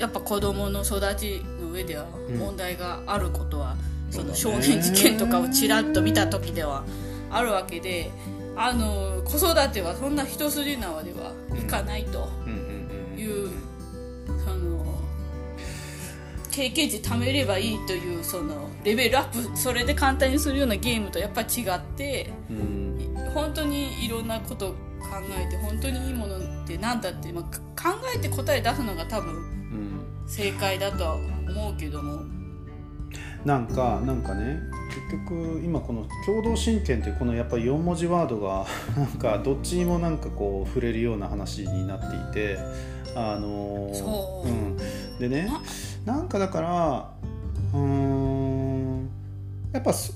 やっぱ子供の育ちの上では問題があることは、その少そうだね。年事件とかをちらっと見た時ではあるわけであの子育てはそんな一筋縄ではいかないとうんうんうんいう、その経験値貯めればいいというそのレベルアップそれで簡単にするようなゲームとやっぱ違ってうん。本当にいろんなこと考えて本当にいいものってなんだって、まあ、か考えて答え出すのが多分うん正解だとは思うけども。なんかなんかね結局今この共同親権っていうこのやっぱり4文字ワードが なんかどっちにもなんかこう触れるような話になっていてあのう。うん、でねな？んかだからうーんやっぱす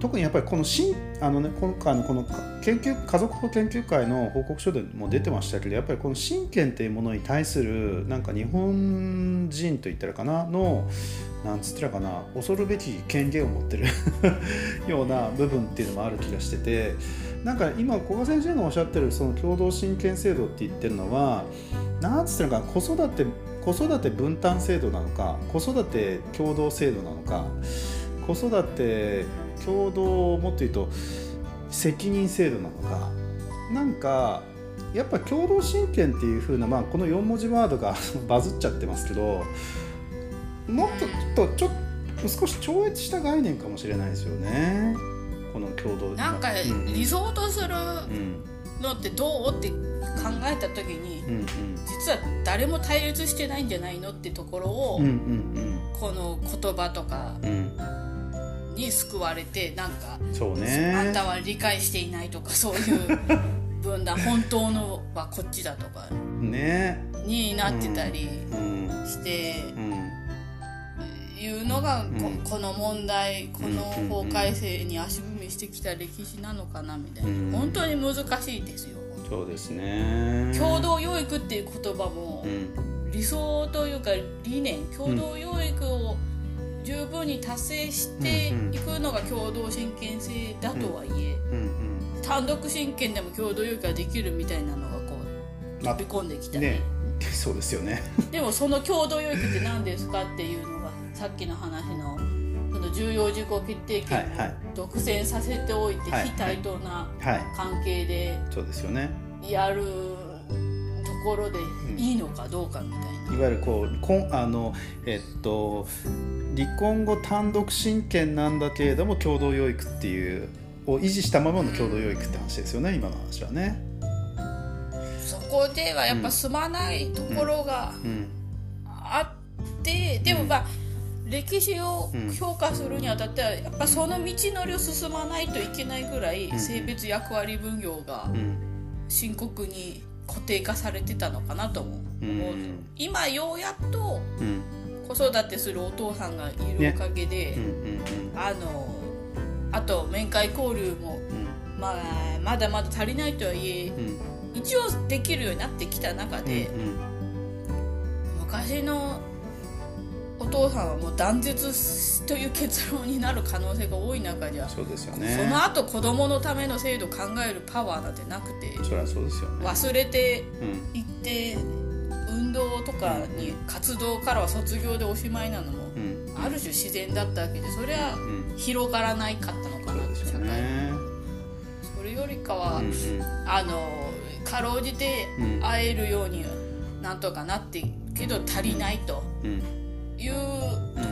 特にやっぱりこの新あのね今回のこの研究家族法研究会の報告書でも出てましたけどやっぱりこの親権っていうものに対するなんか日本人と言ったらかなのなんつったらかな恐るべき権限を持ってる ような部分っていうのもある気がしててなんか今古賀先生がおっしゃってるその共同親権制度って言ってるのはなんつったらかな子育て子育て分担制度なのか子育て共同制度なのか子育て共同もっと言うと責任制度なのか。なんかやっぱ共同親権っていう風な、まあ、この4文字ワードが バズっちゃってますけどもっとちょっと少し超越した概念かもしれないですよね。この共同なんか理想とするうんのってどう？って考えた時にうん。実は誰も対立してないんじゃないのってところをうん。うん。うん。この言葉とかうんうんに救われてなんかそうあんねたは理解していないとかそういう分断本当のはこっちだとかね。になってたりうんしてうんいうのがこうん。この問題このうん法改正に足踏みしてきた歴史なのかなみたいうん。な本当に難しいですよ。そうですね。共同養育っていう言葉もうん。理想というか理念共同養育を十分に達成していくのが共同親権制だとはいえうん単独親権でも共同養育ができるみたいなのがこうまあ飛び込んできたり、ねそうですよね。でもその共同養育って何ですかっていうのがさっきの話のその重要事項決定権を独占させておいてはい非対等なはい。関係でそうですよね。やるところでいいのかどうかみたいな。いわゆるこうこんあのえっと離婚後単独親権なんだけれども共同養育っていうを維持したままの共同養育って話ですよね今の話はね。そこではやっぱ済まないところがうん。あって、でもまあ歴史を評価するにあたってはやっぱその道のりを進まないといけないぐらいん。性別役割分業がうん。深刻に固定化されてたのかなと思う、うん。今ようやっとうん子育てするお父さんがいるおかげで、うんうんあのあと面会交流も、うん。まあ、まだまだ足りないとはいえうん。一応できるようになってきた中で、うん昔のお父さんはもう断絶という結論になる可能性が多い中ではそうですよそねの後子供のための制度を考えるパワーなんてなくてそそうですよね。忘れてうん。いって運動とかに活動からは卒業でおしまいなのもうん。ある種自然だったわけでそれはうん。広がらないかったのかなそうですよ社会ね。それよりかは、うんうん。あのかろうじてうん。会えるようになんとかなってけど足りないと。うん。いう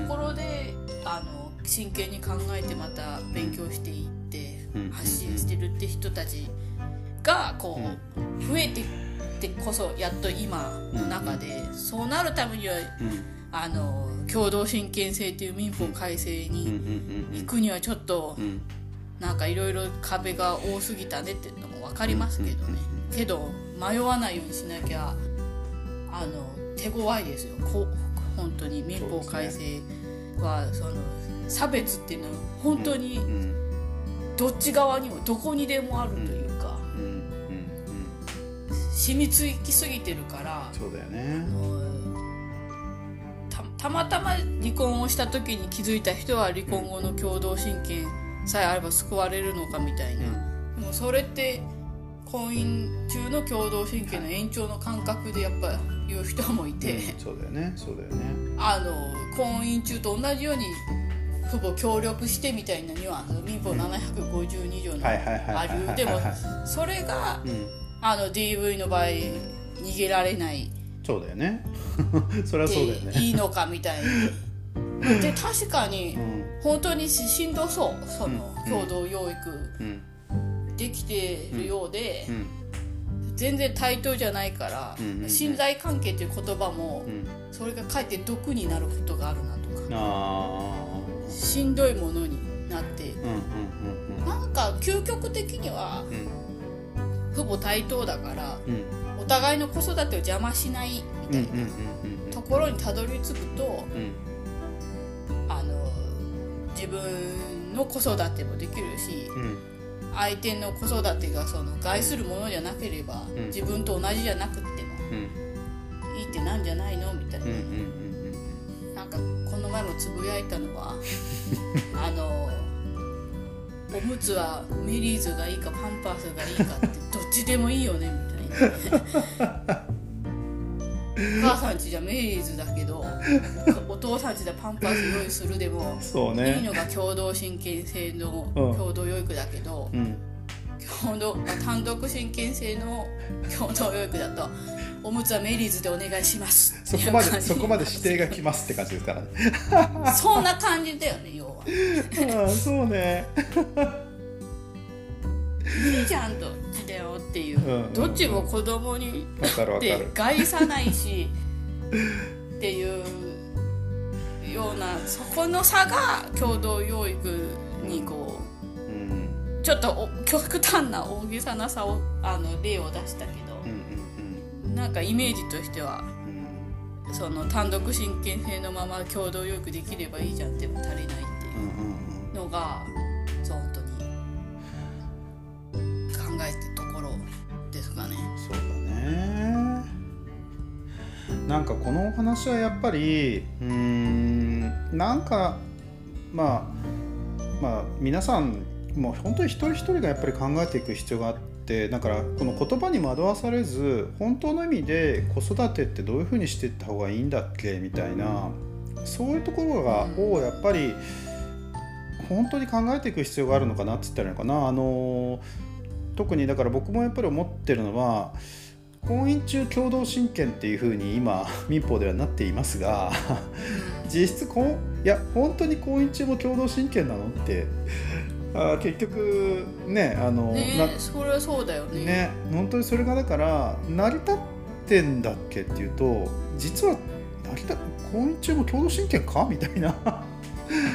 ところで、あの真剣に考えてまた勉強していってうん。発信してるって人たちがこう増えてってこそやっと今の中でそうなるためにはうん。あの共同親権制という民法改正うんうんにうん。行くにはちょっとうん。なんかいろいろ壁が多すぎたねっていうのも分かりますけどね。けど迷わないようにしなきゃあの手強いですよ。こう本当に民法改正はその差別っていうのは本当にうん。どっち側にもどこにでもあるという染みつきすぎてるからそうだよね。たたまたま離婚をした時に気づいた人は離婚後の共同親権さえあれば救われるのかみたいな、でもそれって婚姻中の共同親権の延長の感覚でやっぱ言う人もいて、うん。そうだよね。そうだよね。あの婚姻中と同じように父母協力してみたいなニュアンス。民法752条のある。でもそれがうんあの DV の場合逃げられない。そうだよね。それはそうだよでねいいのかみたいに。で確かにうん。本当にししんどそう。そのうん。共同養育うん。できてるようでうん。全然対等じゃないからうんうんうん。信頼関係という言葉もうん。それがかえって毒になることがあるなとか。しんどいものになって。うんうんうん。なんか究極的にはうん父母対等だからうん。お互いの子育てを邪魔しないみたいなところにたどり着くとうん。あの自分の子育てもできるしうん。相手の子育てがその害するものじゃなければ、うん。自分と同じじゃなくってもうん。いいってなんじゃないのみたいな、なんかこの前もつぶやいたのは あのおむつはメリーズがいいかパンパースがいいかってどっちでもいいよねみたいな。母さんちじゃメリーズだけどお父さんちでパンパース用意するでもいいそうね。のが共同親権制のうん。共同養育だけど、うん。共同あ単独親権制の共同養育だとおむつはメリーズでお願いします。そこまでそこまで指定がきますって感じですからね。そんな感じだよね要は。ああそうね。いいじゃんとだよっていう、うんうんうん。どっちも子供にわかるわかでる。害さないしっていうようなそこの差が共同養育にこうん。うちょっとお極端な大げさな差をあの例を出したけどなんかイメージとしてはうんその単独親権制のまま共同養育できればいいじゃんっても足りないっていううんうんうんのがそう本当に考えてところですかね。そうだねなんかこのお話はやっぱりうんなんかまあまあ皆さんもう本当に一人一人がやっぱり考えていく必要があってだからこの言葉に惑わされず本当の意味で子育てってどういうふうにしていった方がいいんだっけ？みたいなそういうところがうん。をやっぱり本当に考えていく必要があるのかなって言ったらいいのかな。あの特にだから僕もやっぱり思ってるのは婚姻中共同親権っていうふうに今 民法ではなっていますが実質こんいや本当に婚姻中も共同親権なのってあー結局ねあのねなそれはそうだよね。ね本当にそれがだから成り立ってんだっけっていうと実は成り立婚姻中も共同親権か？みたいな。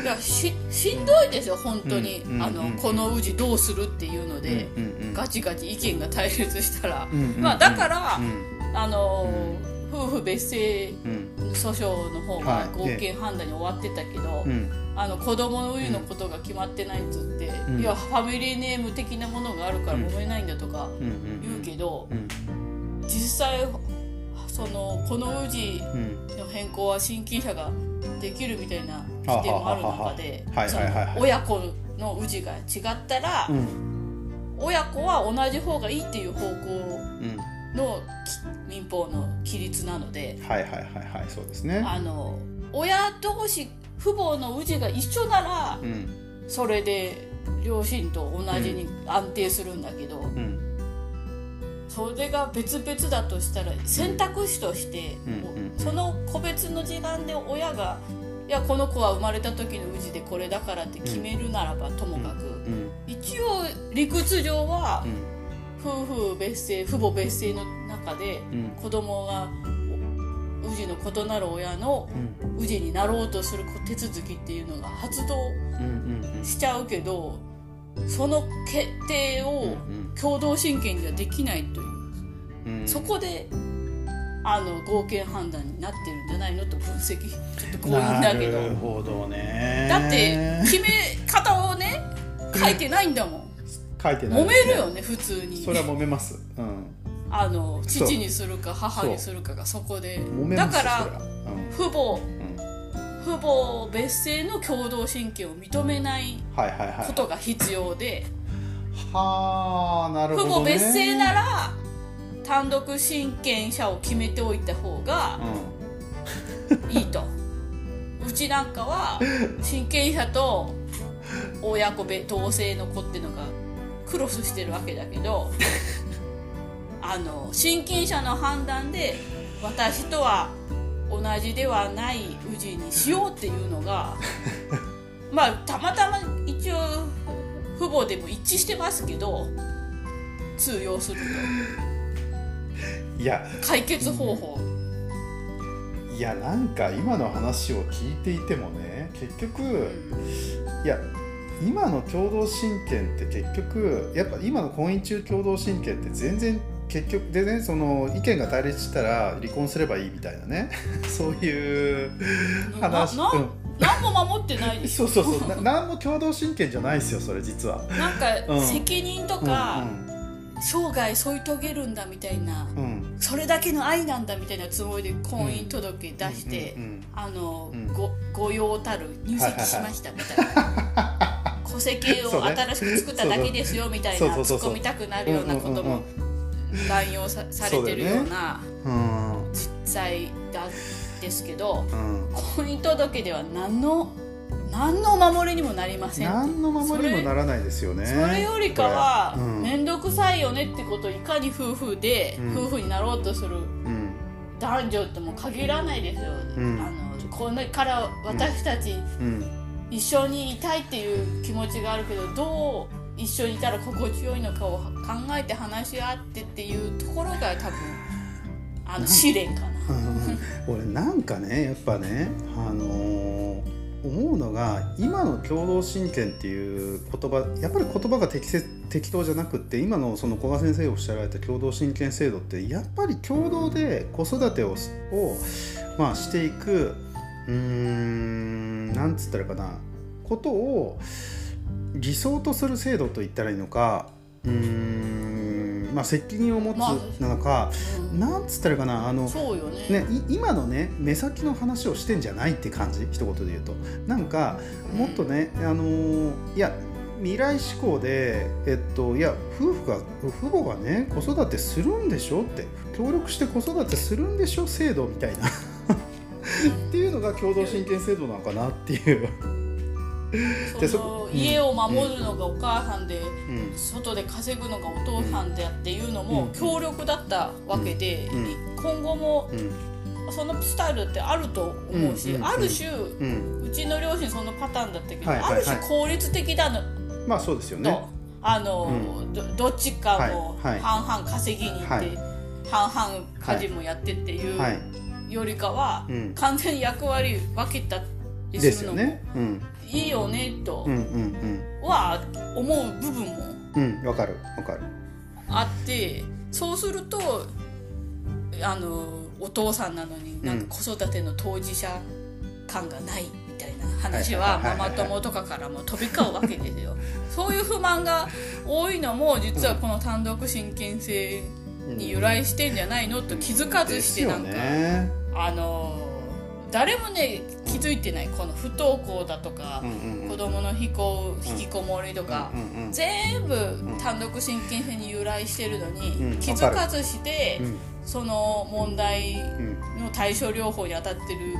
いやししんどいですよ本当に、うんうんあのうん。この氏どうするっていうので、うんガチガチ意見が対立したら、まあだからうんあの夫婦別姓うん訴訟の方がはい。合憲判断に終わってたけど、うん。あの子供の氏のことが決まってないっつって、うん。いやファミリーネーム的なものがあるから揉めないんだとか言うけど、うん。実際そのこの氏うんの変更は親近者ができるみたいな規定もある中で親子の氏が違ったら、うん。親子は同じ方がいいっていう方向うん民法の規律なのではいはいはいはいそうですね。あの親同士父母の氏が一緒ならうん。それで両親と同じに安定するんだけど、うん。それが別々だとしたら選択肢として、うんうんその個別の時間で親がいやこの子は生まれた時の氏でこれだからって決めるならばともかく、うん。一応理屈上はうん夫婦別姓父母別姓の中でうん。子供がお氏の異なる親のうん。氏になろうとする手続きっていうのが発動しちゃうけどその決定を共同親権にはできないという、うん。そこであの合憲判断になってるんじゃないのと分析。ちょっと強引だけなるどほどね。だって決め方をね書いてないんだもん書いてない揉めるよね普通に。それは揉めます。うん。あの父にするか母にするかがそこで。だからうん。うん。父母別姓の共同親権を認めないことが必要で。はあなるほど、ね、父母別姓なら単独親権者を決めておいた方がいいと、うちなんかは親権者と親子同性の子っていうのがクロスしてるわけだけど あの親権者の判断で私とは同じではない氏にしようっていうのが まあたまたま一応父母でも一致してますけど通用すると。いや解決方法。いやなんか今の話を聞いていてもね結局、うん、いや今の共同親権って結局やっぱ今の婚姻中共同親権って全然結局でねその意見が対立したら離婚すればいいみたいなね。そういう話。なな、うん、何も守ってない。そうそうそう。な何も共同親権じゃないですよそれ実は。なんか、責任とか、うんうん、生涯添い遂げるんだみたいな、うん、それだけの愛なんだみたいなつもりで婚姻届出して、あの、ご御用たる入籍しましたみたいな 戸籍を新しく作っただけですよみたいな突っ込みたくなるようなことも乱用さされてるような実際だですけど、婚姻届では何の何の守りにもなりません何の守りにもならないですよね。それよりかは面倒、うん、くさいよねってことをいかに夫婦で、うん、夫婦になろうとする男女っても限らないですよ、うん、あのこれから私たち、一緒にいたいっていう気持ちがあるけどどう一緒にいたら心地よいのかを考えて話し合ってっていうところが多分あの試練かな。俺なんかねやっぱねあのー、思うのが今の共同親権っていう言葉やっぱり言葉が適切適当じゃなくって今のその古賀先生がおっしゃられた共同親権制度ってやっぱり共同で子育てをを、まあ、していくうーんなんつったらかな。ことを理想とする制度と言ったらいいのかうーんまあ責任を持つなのか、まあ、なんつったらかな。あのね、ね、今のね目先の話をしてんじゃないって感じ？一言で言うと。なんかもっとね、あのー、いや未来志向で、えっと、いや夫婦が父母がね子育てするんでしょって協力して子育てするんでしょ？制度みたいなっていうのが共同親権制度なのかなっていう。その家を守るのがお母さんで、うん、外で稼ぐのがお父さんでっていうのも協力だったわけで、今後もそのスタイルってあると思うし、ある種、うちの両親そのパターンだったけど、ある種効率的だの。まあそうですよね。あの、どどっちかも半々稼ぎに行って、半々家事もやってっていうよりかは、完全に役割分けたりするのも、ね。うん、いいよねとは思う部分もうんわかるわかる。あってそうするとあのお父さんなのになんか子育ての当事者感がないみたいな話はママ友とかからも飛び交うわけですよ。そういう不満が多いのも実はこの単独親権制に由来してんじゃないのと気づかずしてなんか、あの誰もね気づいてないこの不登校だとか、うんうん、子供の引こ引きこもりとか、うんうん、全部単独親権制に由来してるのに、うん、気づかずして、うん、その問題の対処療法に当たってる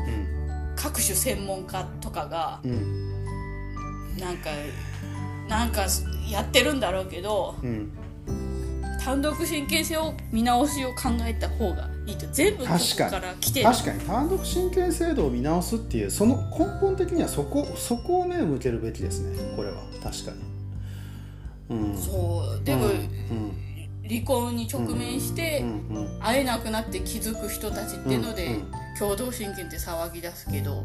各種専門家とかが、うん、なんかなんかやってるんだろうけど、単独親権制を見直しを考えた方がいいと。全部ここから来て確かに。単独親権制度を見直すっていうその根本的にはそこそこを目を向けるべきですね。これは。確かに、うん、そう。でも、うん、離婚に直面して会えなくなって気づく人たちっていうので、共同親権って騒ぎ出すけど、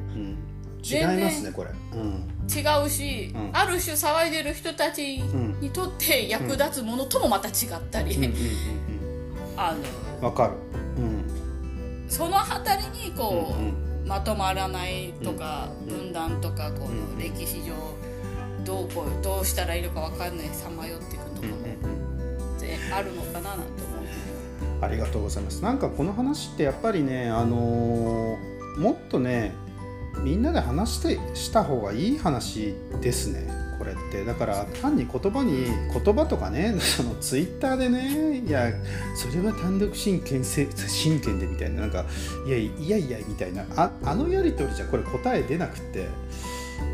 違いますねこれ、うん、違うし、うん、ある種騒いでる人たちにとって役立つものともまた違ったり、あのわかる、うん、その辺りにこう、うん。うん、まとまらないとか、分断とかこの歴史上どうこうどうしたらいいのか分かんないさまよっていくとかも、あるのかななんて思う。ありがとうございます。なんかこの話ってやっぱりねあのー、もっとねみんなで話してした方がいい話ですねここれって。だから単に言葉に言葉とかねそのツイッターでねいやそれは単独親権せ親権でみたいななんかいやいやいやみたいなああのやり取りじゃこれ答え出なくて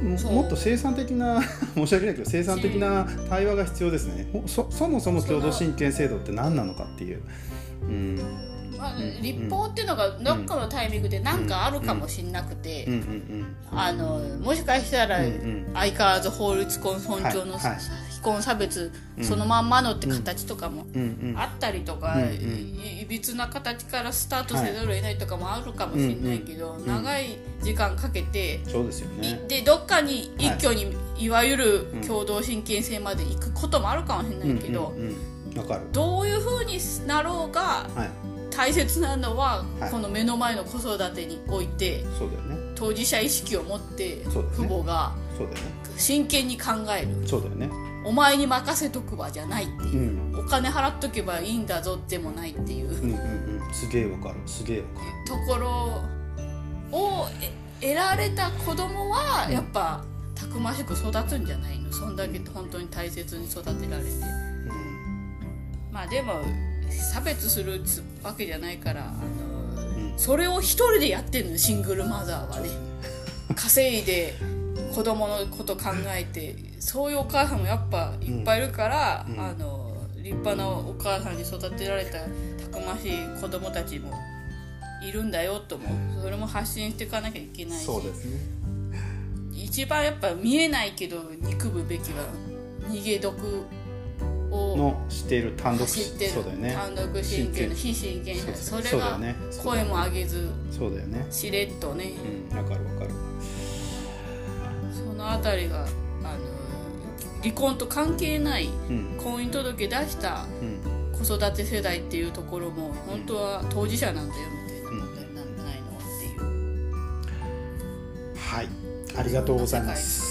ももっと生産的な 申し訳ないけど生産的な対話が必要ですね。そそもそも共同親権制度って何なのかっていう。うんまあ、立法っていうのがどっかのタイミングで何かあるかもしれなくて、あのもしかしたら相変わらず法律婚尊重の非婚差別そのまんまのって形とかもあったりとかいびつな形からスタートせざるを得ないとかもあるかもしれないけど長い時間かけてそうですよ、ね、でどっかに一挙にいわゆる共同親権制まで行くこともあるかもしれないけどどういうふうになろうが、大切なのは、はい、この目の前の子育てにおいてそうだよ、ね、当事者意識を持って父母が真剣に考える。そうだよね。お前に任せとくわじゃないっていう、うん、お金払っとけばいいんだぞでもないっていう,、うんうんうん、すげえわかる。すげえわかる。ところを得られた子供はやっぱ、たくましく育つんじゃないの？そんだけ本当に大切に育てられて、うん、まあでも差別するわけじゃないからあの、うん、それを一人でやってんのシングルマザーはね。稼いで子供のこと考えてそういうお母さんもやっぱいっぱいいるから、うん、あの立派なお母さんに育てられたたくましい子供たちもいるんだよともそれも発信していかなきゃいけないし。ね。一番やっぱ見えないけど憎むべきは逃げ毒のしている単独そうだよね。単独親権の非親権者それが声も上げずそうだよね。しれっとね。うんわかるわかる。そのあたりがあの離婚と関係ない婚姻届出した子育て世代っていうところも本当は当事者なんだよみたいな問題なんじゃないのっていう。はい。ありがとうございます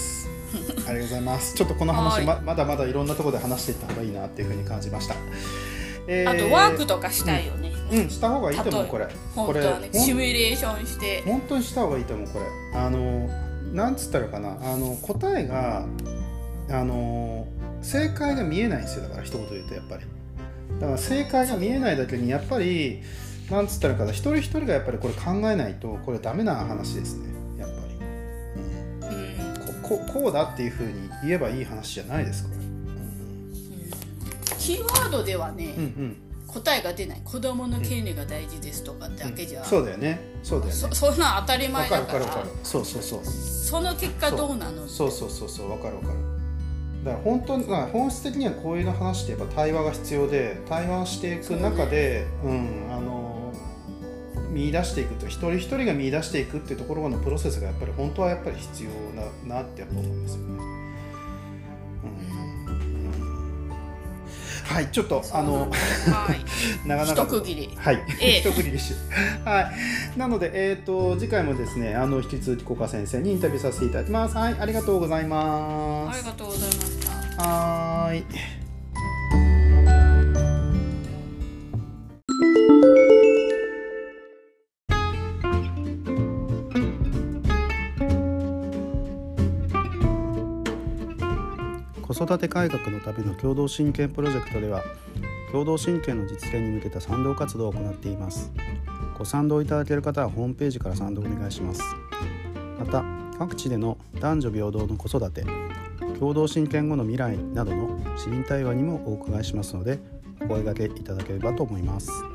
ありがとうございます。ちょっとこの話ままだまだいろんなところで話していった方がいいなっていうふうに感じました。えー、あとワークとかしたいよね。うん、うん、した方がいいと思うこれ。これ、ね、シミュレーションして。本当にした方がいいと思うこれ。あのなんつったらかなあの答えがあの正解が見えないんですよだから一言言うとやっぱり。だから正解が見えないだけにやっぱりなんつったらかな一人一人がやっぱりこれ考えないとこれダメな話ですね。ここうだっていうふうに言えばいい話じゃないですか、うん、キーワードではね、うんうん。答えが出ない。子供の権利が大事ですとかだけじゃ、うん、そうだよね。そうだよね。そそんな当たり前だから。そうそうそう。その結果どうなのそうそうそうそう。分かる分かる。だから本当まあ本質的にはこういうの話ってやっぱ対話が必要で対話していく中でう、ね、うんあの見出していくと一人一人が見出していくっていうところのプロセスがやっぱり本当はやっぱり必要ななってやっぱ思いますよね。はい、ちょっとあの、はい、なかなか一区切り、はい、ええ、一区切りし、はい、なのでえっ、ー、と次回もですね、あの引き続きコカ先生にインタビューさせていただきます。はい、ありがとうございます。ありがとうございました。はい。子育て改革のための共同親権プロジェクトでは共同親権の実現に向けた賛同活動を行っていますご賛同いただける方はホームページから賛同お願いしますまた各地での男女平等の子育て共同親権後の未来などの市民対話にもお伺いしますのでお声掛けいただければと思います。